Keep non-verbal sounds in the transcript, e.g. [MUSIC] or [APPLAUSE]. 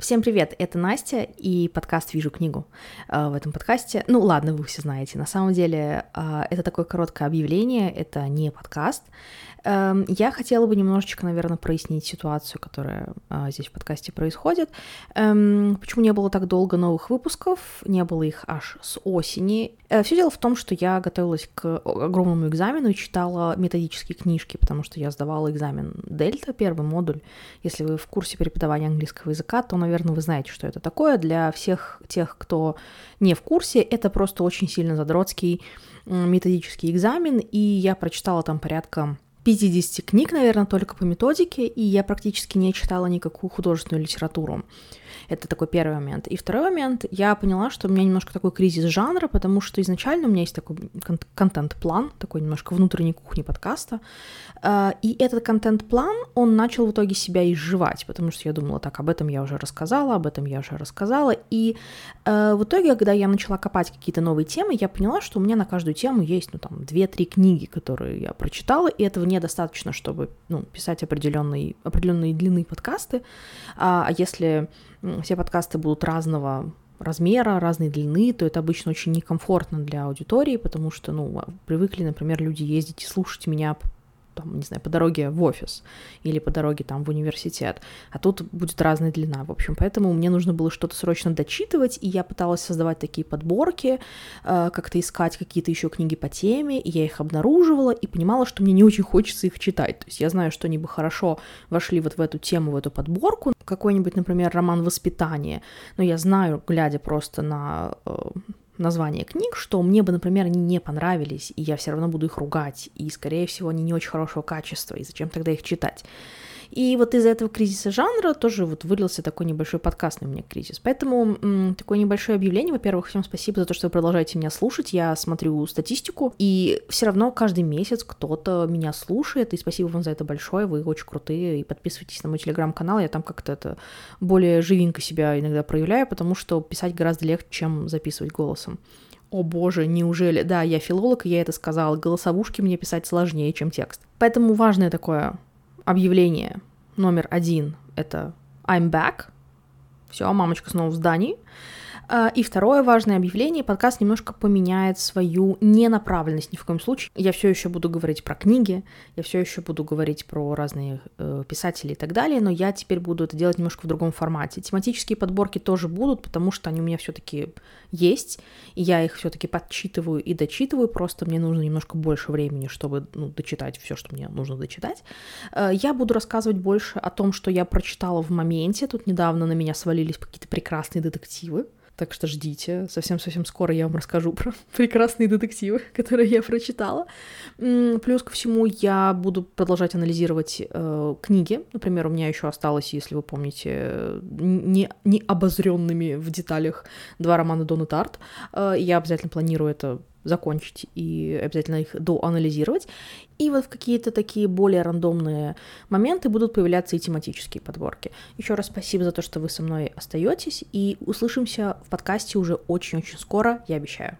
Всем привет, это Настя и подкаст «Вижу книгу». Э, в этом подкасте, ну ладно, вы все знаете, на самом деле э, это такое короткое объявление, это не подкаст, Эм, я хотела бы немножечко, наверное, прояснить ситуацию, которая а, здесь в подкасте происходит. Эм, почему не было так долго новых выпусков? Не было их аж с осени. Э, Все дело в том, что я готовилась к огромному экзамену и читала методические книжки, потому что я сдавала экзамен Дельта, первый модуль. Если вы в курсе преподавания английского языка, то, наверное, вы знаете, что это такое. Для всех тех, кто не в курсе, это просто очень сильно задротский методический экзамен, и я прочитала там порядка 50 книг, наверное, только по методике, и я практически не читала никакую художественную литературу. Это такой первый момент. И второй момент, я поняла, что у меня немножко такой кризис жанра, потому что изначально у меня есть такой кон- контент-план, такой немножко внутренней кухни подкаста. А, и этот контент-план, он начал в итоге себя изживать, потому что я думала, так, об этом я уже рассказала, об этом я уже рассказала. И э, в итоге, когда я начала копать какие-то новые темы, я поняла, что у меня на каждую тему есть, ну, там, 2-3 книги, которые я прочитала, и этого недостаточно, чтобы, ну, писать определенные, определенные длины подкасты. А, а если все подкасты будут разного размера, разной длины, то это обычно очень некомфортно для аудитории, потому что, ну, привыкли, например, люди ездить и слушать меня там, не знаю, по дороге в офис или по дороге там в университет, а тут будет разная длина, в общем, поэтому мне нужно было что-то срочно дочитывать, и я пыталась создавать такие подборки, э, как-то искать какие-то еще книги по теме, и я их обнаруживала и понимала, что мне не очень хочется их читать, то есть я знаю, что они бы хорошо вошли вот в эту тему, в эту подборку, какой-нибудь, например, роман воспитания, но я знаю, глядя просто на названия книг, что мне бы, например, они не понравились, и я все равно буду их ругать, и, скорее всего, они не очень хорошего качества, и зачем тогда их читать? И вот из-за этого кризиса жанра тоже вот вылился такой небольшой подкастный у меня кризис. Поэтому м, такое небольшое объявление. Во-первых, всем спасибо за то, что вы продолжаете меня слушать. Я смотрю статистику, и все равно каждый месяц кто-то меня слушает, и спасибо вам за это большое. Вы очень крутые, и подписывайтесь на мой телеграм-канал. Я там как-то это более живенько себя иногда проявляю, потому что писать гораздо легче, чем записывать голосом. О боже, неужели? Да, я филолог, я это сказала. Голосовушки мне писать сложнее, чем текст. Поэтому важное такое объявление номер один — это I'm back. Все, мамочка снова в здании. А, и второе важное объявление, подкаст немножко поменяет свою ненаправленность ни в коем случае. Я все еще буду говорить про книги, я все еще буду говорить про разные э, писатели и так далее, но я теперь буду это делать немножко в другом формате. Тематические подборки тоже будут, потому что они у меня все-таки есть, и я их все-таки подчитываю и дочитываю, просто мне нужно немножко больше времени, чтобы ну, дочитать все, что мне нужно дочитать. Э, я буду рассказывать больше о том, что я прочитала в моменте. Тут недавно на меня свалились какие-то прекрасные детективы. Так что ждите. Совсем-совсем скоро я вам расскажу [LAUGHS] про прекрасные детективы, которые я прочитала. Плюс ко всему я буду продолжать анализировать э, книги. Например, у меня еще осталось, если вы помните, не, не обозренными в деталях два романа Дона Тарт. Э, я обязательно планирую это закончить и обязательно их доанализировать. И вот в какие-то такие более рандомные моменты будут появляться и тематические подборки. Еще раз спасибо за то, что вы со мной остаетесь, и услышимся в подкасте уже очень-очень скоро, я обещаю.